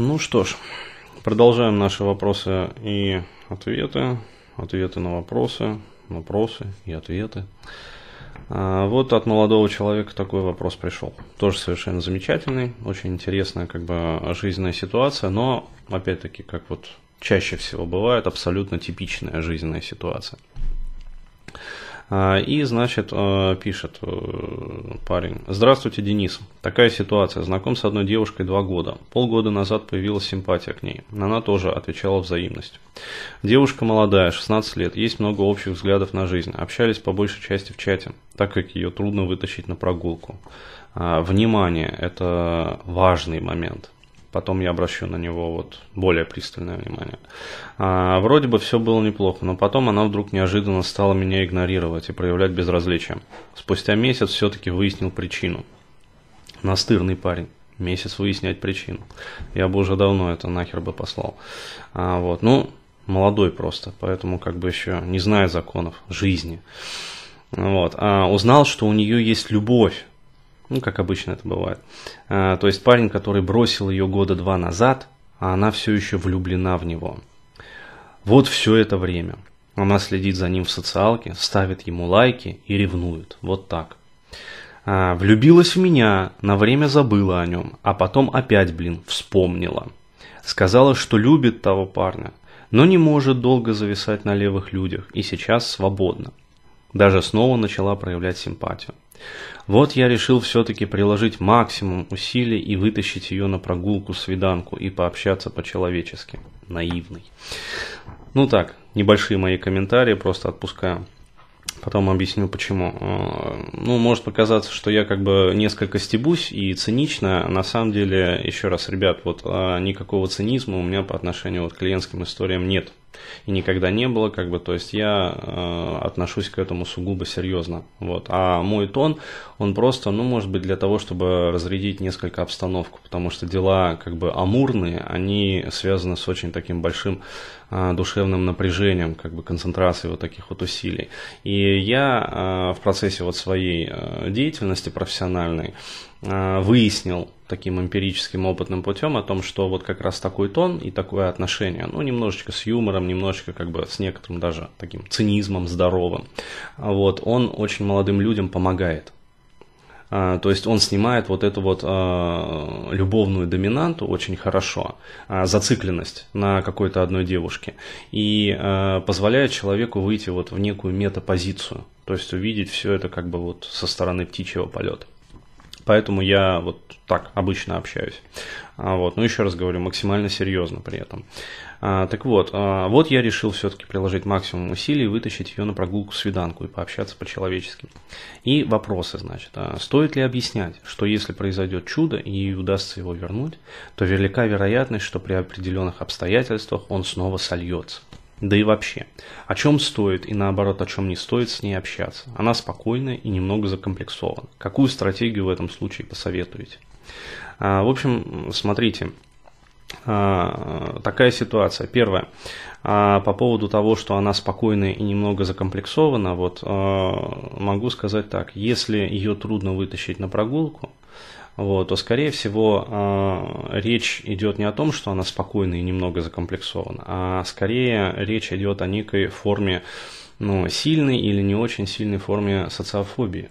Ну что ж, продолжаем наши вопросы и ответы. Ответы на вопросы, вопросы и ответы. А, вот от молодого человека такой вопрос пришел. Тоже совершенно замечательный, очень интересная как бы жизненная ситуация, но опять-таки, как вот чаще всего бывает, абсолютно типичная жизненная ситуация. А, и, значит, а, пишет э, парень. Здравствуйте, Денис. Такая ситуация. Знаком с одной девушкой два года. Полгода назад появилась симпатия к ней. Она тоже отвечала взаимностью. Девушка молодая, 16 лет. Есть много общих взглядов на жизнь. Общались по большей части в чате, так как ее трудно вытащить на прогулку. А, внимание – это важный момент потом я обращу на него вот более пристальное внимание. А, вроде бы все было неплохо, но потом она вдруг неожиданно стала меня игнорировать и проявлять безразличие. Спустя месяц все-таки выяснил причину. Настырный парень. Месяц выяснять причину. Я бы уже давно это нахер бы послал. А, вот. Ну, молодой просто, поэтому как бы еще не знает законов жизни. Вот. А узнал, что у нее есть любовь ну, как обычно это бывает. А, то есть парень, который бросил ее года два назад, а она все еще влюблена в него. Вот все это время. Она следит за ним в социалке, ставит ему лайки и ревнует. Вот так. А, влюбилась в меня, на время забыла о нем, а потом опять, блин, вспомнила. Сказала, что любит того парня, но не может долго зависать на левых людях и сейчас свободна. Даже снова начала проявлять симпатию. Вот я решил все-таки приложить максимум усилий и вытащить ее на прогулку, свиданку и пообщаться по-человечески. Наивный. Ну так, небольшие мои комментарии, просто отпускаю. Потом объясню почему. Э, ну, может показаться, что я как бы несколько стебусь и цинично. На самом деле, еще раз, ребят, вот а, никакого цинизма у меня по отношению вот к клиентским историям нет и никогда не было, как бы, то есть я э, отношусь к этому сугубо серьезно, вот. А мой тон, он просто, ну, может быть, для того, чтобы разрядить несколько обстановку, потому что дела, как бы, амурные, они связаны с очень таким большим э, душевным напряжением, как бы, концентрацией вот таких вот усилий. И я э, в процессе вот своей э, деятельности профессиональной выяснил, таким эмпирическим опытным путем о том, что вот как раз такой тон и такое отношение, ну, немножечко с юмором, немножечко как бы с некоторым даже таким цинизмом здоровым, вот, он очень молодым людям помогает. А, то есть он снимает вот эту вот а, любовную доминанту очень хорошо, зацикленность на какой-то одной девушке и позволяет человеку выйти вот в некую метапозицию, то есть увидеть все это как бы вот со стороны птичьего полета. Поэтому я вот так обычно общаюсь. А, вот. Но еще раз говорю, максимально серьезно при этом. А, так вот, а, вот я решил все-таки приложить максимум усилий, вытащить ее на прогулку свиданку и пообщаться по-человечески. И вопросы, значит, стоит ли объяснять, что если произойдет чудо и удастся его вернуть, то велика вероятность, что при определенных обстоятельствах он снова сольется. Да и вообще, о чем стоит и наоборот, о чем не стоит с ней общаться. Она спокойная и немного закомплексована. Какую стратегию в этом случае посоветуете? А, в общем, смотрите, а, такая ситуация. Первое, а, по поводу того, что она спокойная и немного закомплексована, вот могу сказать так, если ее трудно вытащить на прогулку, вот, то, скорее всего, э, речь идет не о том, что она спокойна и немного закомплексована, а скорее речь идет о некой форме, ну, сильной или не очень сильной форме социофобии.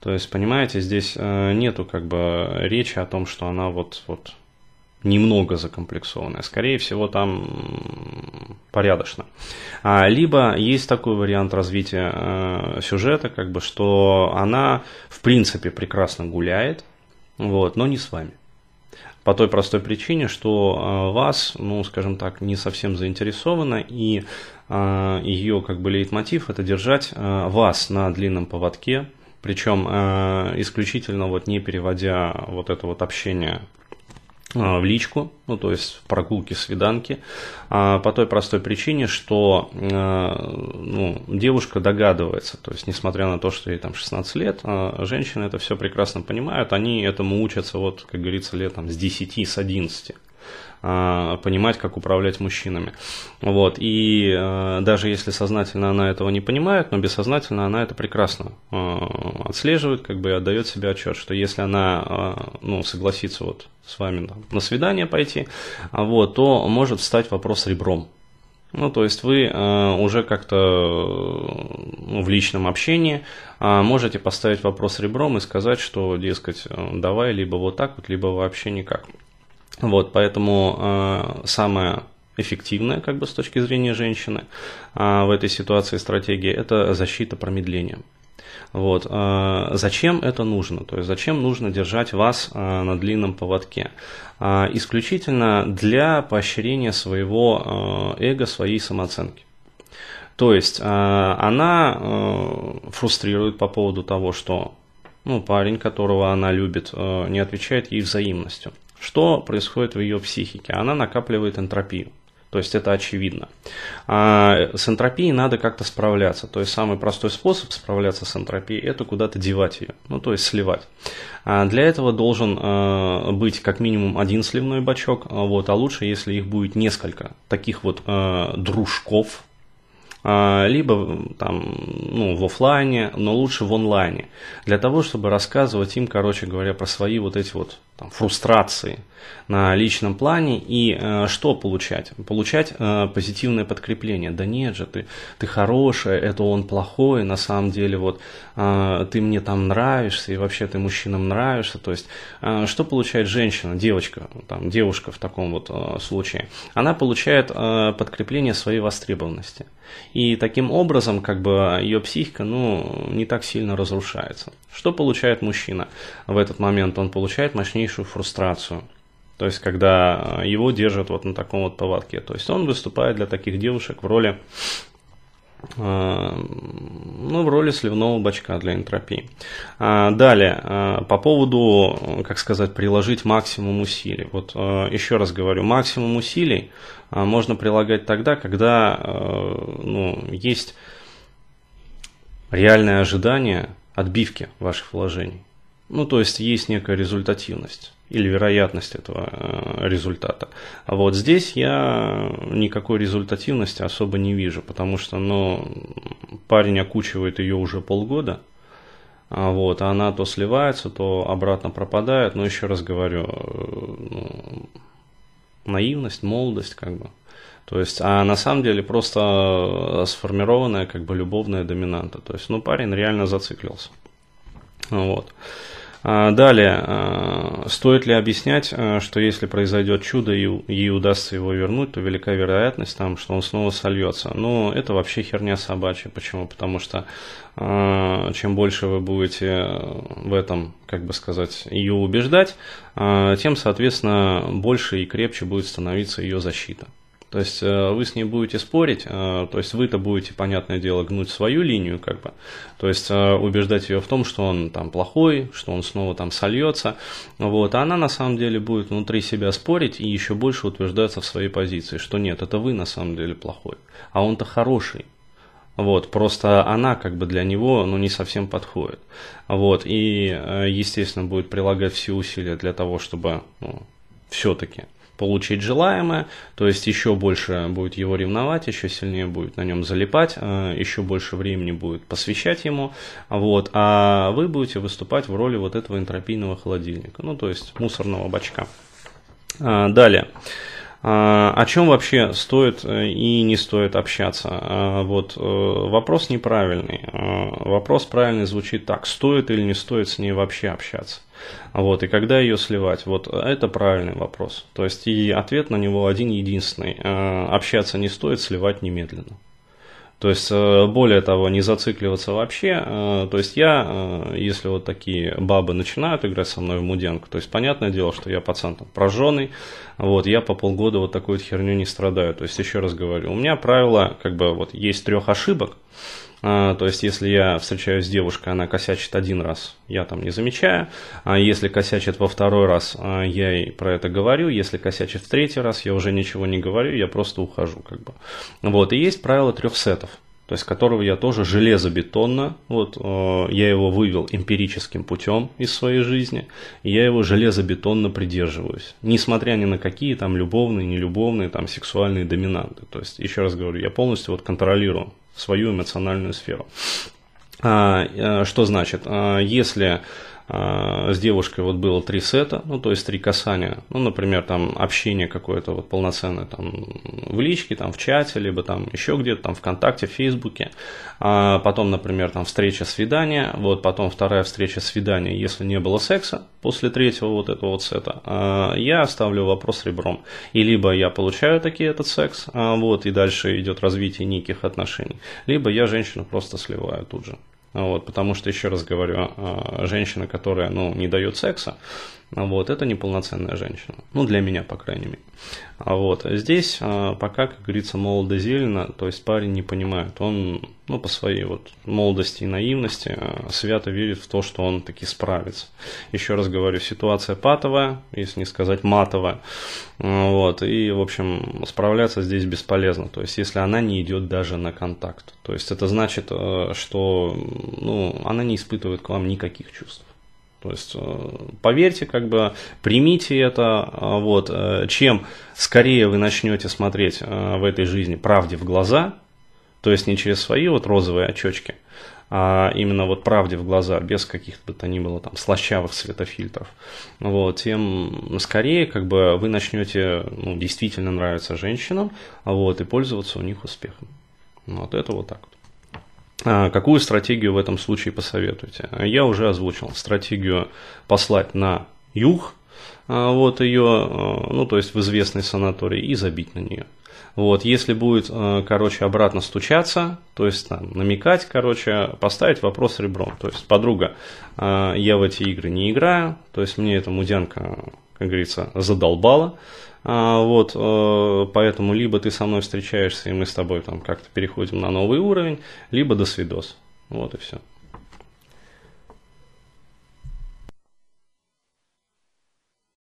То есть, понимаете, здесь э, нету как бы речи о том, что она вот, вот немного закомплексованная. Скорее всего, там порядочно. А, либо есть такой вариант развития э, сюжета, как бы, что она в принципе прекрасно гуляет, вот, но не с вами. По той простой причине, что э, вас, ну, скажем так, не совсем заинтересовано, и э, ее как бы лейтмотив это держать э, вас на длинном поводке, причем исключительно вот не переводя вот это вот общение а, в личку, ну то есть прогулки, свиданки, а, по той простой причине, что а, ну, девушка догадывается, то есть несмотря на то, что ей там 16 лет, женщины это все прекрасно понимают, они этому учатся вот, как говорится, летом с 10, с 11. А, понимать, как управлять мужчинами. Вот. И э, даже если сознательно она этого не понимает, но бессознательно она это прекрасно э, отслеживает, как бы и отдает себе отчет, что если она ну, согласится вот с вами там, на свидание пойти, вот, то может встать вопрос ребром. Ну, то есть вы э, уже как-то ну, в личном общении э, можете поставить вопрос ребром и сказать, что, дескать, давай либо вот так вот, либо вообще никак. Вот, поэтому э, самое эффективная, как бы с точки зрения женщины, э, в этой ситуации стратегия – это защита промедлением. Вот. Э, зачем это нужно? То есть зачем нужно держать вас э, на длинном поводке? Исключительно для поощрения своего эго, своей самооценки. То есть она фрустрирует по поводу того, что ну, парень, которого она любит, не отвечает ей взаимностью. Что происходит в ее психике? Она накапливает энтропию. То есть это очевидно. А с энтропией надо как-то справляться. То есть самый простой способ справляться с энтропией – это куда-то девать ее, ну то есть сливать. А для этого должен э, быть как минимум один сливной бачок, вот, а лучше, если их будет несколько таких вот э, дружков, а, либо там, ну, в офлайне, но лучше в онлайне, для того, чтобы рассказывать им, короче говоря, про свои вот эти вот там, фрустрации на личном плане и э, что получать? Получать э, позитивное подкрепление. Да нет же, ты, ты хорошая, это он плохой, на самом деле вот э, ты мне там нравишься и вообще ты мужчинам нравишься. То есть э, что получает женщина, девочка, там, девушка в таком вот э, случае? Она получает э, подкрепление своей востребованности. И таким образом, как бы, ее психика, ну, не так сильно разрушается. Что получает мужчина в этот момент? Он получает мощнейшую фрустрацию. То есть, когда его держат вот на таком вот поводке. То есть, он выступает для таких девушек в роли э, ну, в роли сливного бачка для энтропии. А, далее, э, по поводу, как сказать, приложить максимум усилий. Вот э, еще раз говорю, максимум усилий можно прилагать тогда, когда ну, есть реальное ожидание отбивки ваших вложений. Ну, то есть есть некая результативность или вероятность этого э, результата. А вот здесь я никакой результативности особо не вижу, потому что ну, парень окучивает ее уже полгода, а вот, а она то сливается, то обратно пропадает. Но еще раз говорю, э, ну, наивность, молодость, как бы. То есть, а на самом деле просто сформированная как бы любовная доминанта. То есть, ну, парень реально зациклился. Вот. А, далее, а, стоит ли объяснять, а, что если произойдет чудо и ей удастся его вернуть, то велика вероятность, там, что он снова сольется. Но это вообще херня собачья. Почему? Потому что чем больше вы будете в этом, как бы сказать, ее убеждать, тем, соответственно, больше и крепче будет становиться ее защита. То есть э, вы с ней будете спорить, э, то есть вы-то будете, понятное дело, гнуть свою линию, как бы, то есть э, убеждать ее в том, что он там плохой, что он снова там сольется, вот, а она на самом деле будет внутри себя спорить и еще больше утверждаться в своей позиции, что нет, это вы на самом деле плохой, а он-то хороший, вот, просто она как бы для него, ну, не совсем подходит. Вот, и, естественно, будет прилагать все усилия для того, чтобы, ну, все-таки получить желаемое, то есть еще больше будет его ревновать, еще сильнее будет на нем залипать, э, еще больше времени будет посвящать ему, вот, а вы будете выступать в роли вот этого энтропийного холодильника, ну то есть мусорного бачка. А, далее. А, о чем вообще стоит э, и не стоит общаться? А, вот э, вопрос неправильный. Вопрос правильный звучит так: стоит или не стоит с ней вообще общаться? Вот, и когда ее сливать? Вот это правильный вопрос. То есть и ответ на него один единственный. Э, общаться не стоит, сливать немедленно. То есть, э, более того, не зацикливаться вообще. Э, то есть, я, если вот такие бабы начинают играть со мной в муденку, то есть, понятное дело, что я пацан там прожженный, вот, я по полгода вот такой вот херню не страдаю. То есть, еще раз говорю, у меня правило, как бы, вот, есть трех ошибок, то есть, если я встречаюсь с девушкой, она косячит один раз, я там не замечаю. А если косячит во второй раз, а, я ей про это говорю. Если косячит в третий раз, я уже ничего не говорю, я просто ухожу. Как бы. Вот. И есть правило трех сетов. То есть которого я тоже железобетонно, вот э, я его вывел эмпирическим путем из своей жизни, и я его железобетонно придерживаюсь, несмотря ни на какие там любовные, нелюбовные, там сексуальные доминанты. То есть, еще раз говорю, я полностью вот контролирую свою эмоциональную сферу. А, э, что значит? А, если с девушкой вот было три сета, ну, то есть три касания, ну, например, там общение какое-то вот полноценное там в личке, там в чате, либо там еще где-то, там ВКонтакте, в Фейсбуке, а потом, например, там встреча, свидание, вот потом вторая встреча, свидание, если не было секса после третьего вот этого вот сета, а, я ставлю вопрос ребром, и либо я получаю таки этот секс, а, вот, и дальше идет развитие неких отношений, либо я женщину просто сливаю тут же. Вот, потому что, еще раз говорю, а, женщина, которая ну, не дает секса, вот, это неполноценная женщина. Ну, для меня, по крайней мере. А вот, здесь а, пока, как говорится, молодо зелено, то есть парень не понимает. Он, ну, по своей вот молодости и наивности а, свято верит в то, что он таки справится. Еще раз говорю, ситуация патовая, если не сказать матовая. Вот, и, в общем, справляться здесь бесполезно. То есть, если она не идет даже на контакт. То есть, это значит, что, ну, она не испытывает к вам никаких чувств. То есть, э, поверьте, как бы примите это, э, вот, э, чем скорее вы начнете смотреть в этой жизни правде в глаза, то есть не через свои вот розовые очечки, а именно вот правде в глаза, без каких-то то ни было там слащавых светофильтров, вот, тем скорее как бы вы начнете ну, действительно нравиться женщинам, вот, и пользоваться у них успехом. Вот это вот так вот. А, какую стратегию в этом случае посоветуете? Я уже озвучил стратегию послать на юг, а, вот ее, а, ну то есть в известный санаторий и забить на нее. Вот, если будет, короче, обратно стучаться, то есть там, намекать, короче, поставить вопрос ребром. То есть, подруга, я в эти игры не играю, то есть мне эта мудянка, как говорится, задолбала. А, вот, э, поэтому либо ты со мной встречаешься, и мы с тобой там как-то переходим на новый уровень, либо до свидос. Вот и все.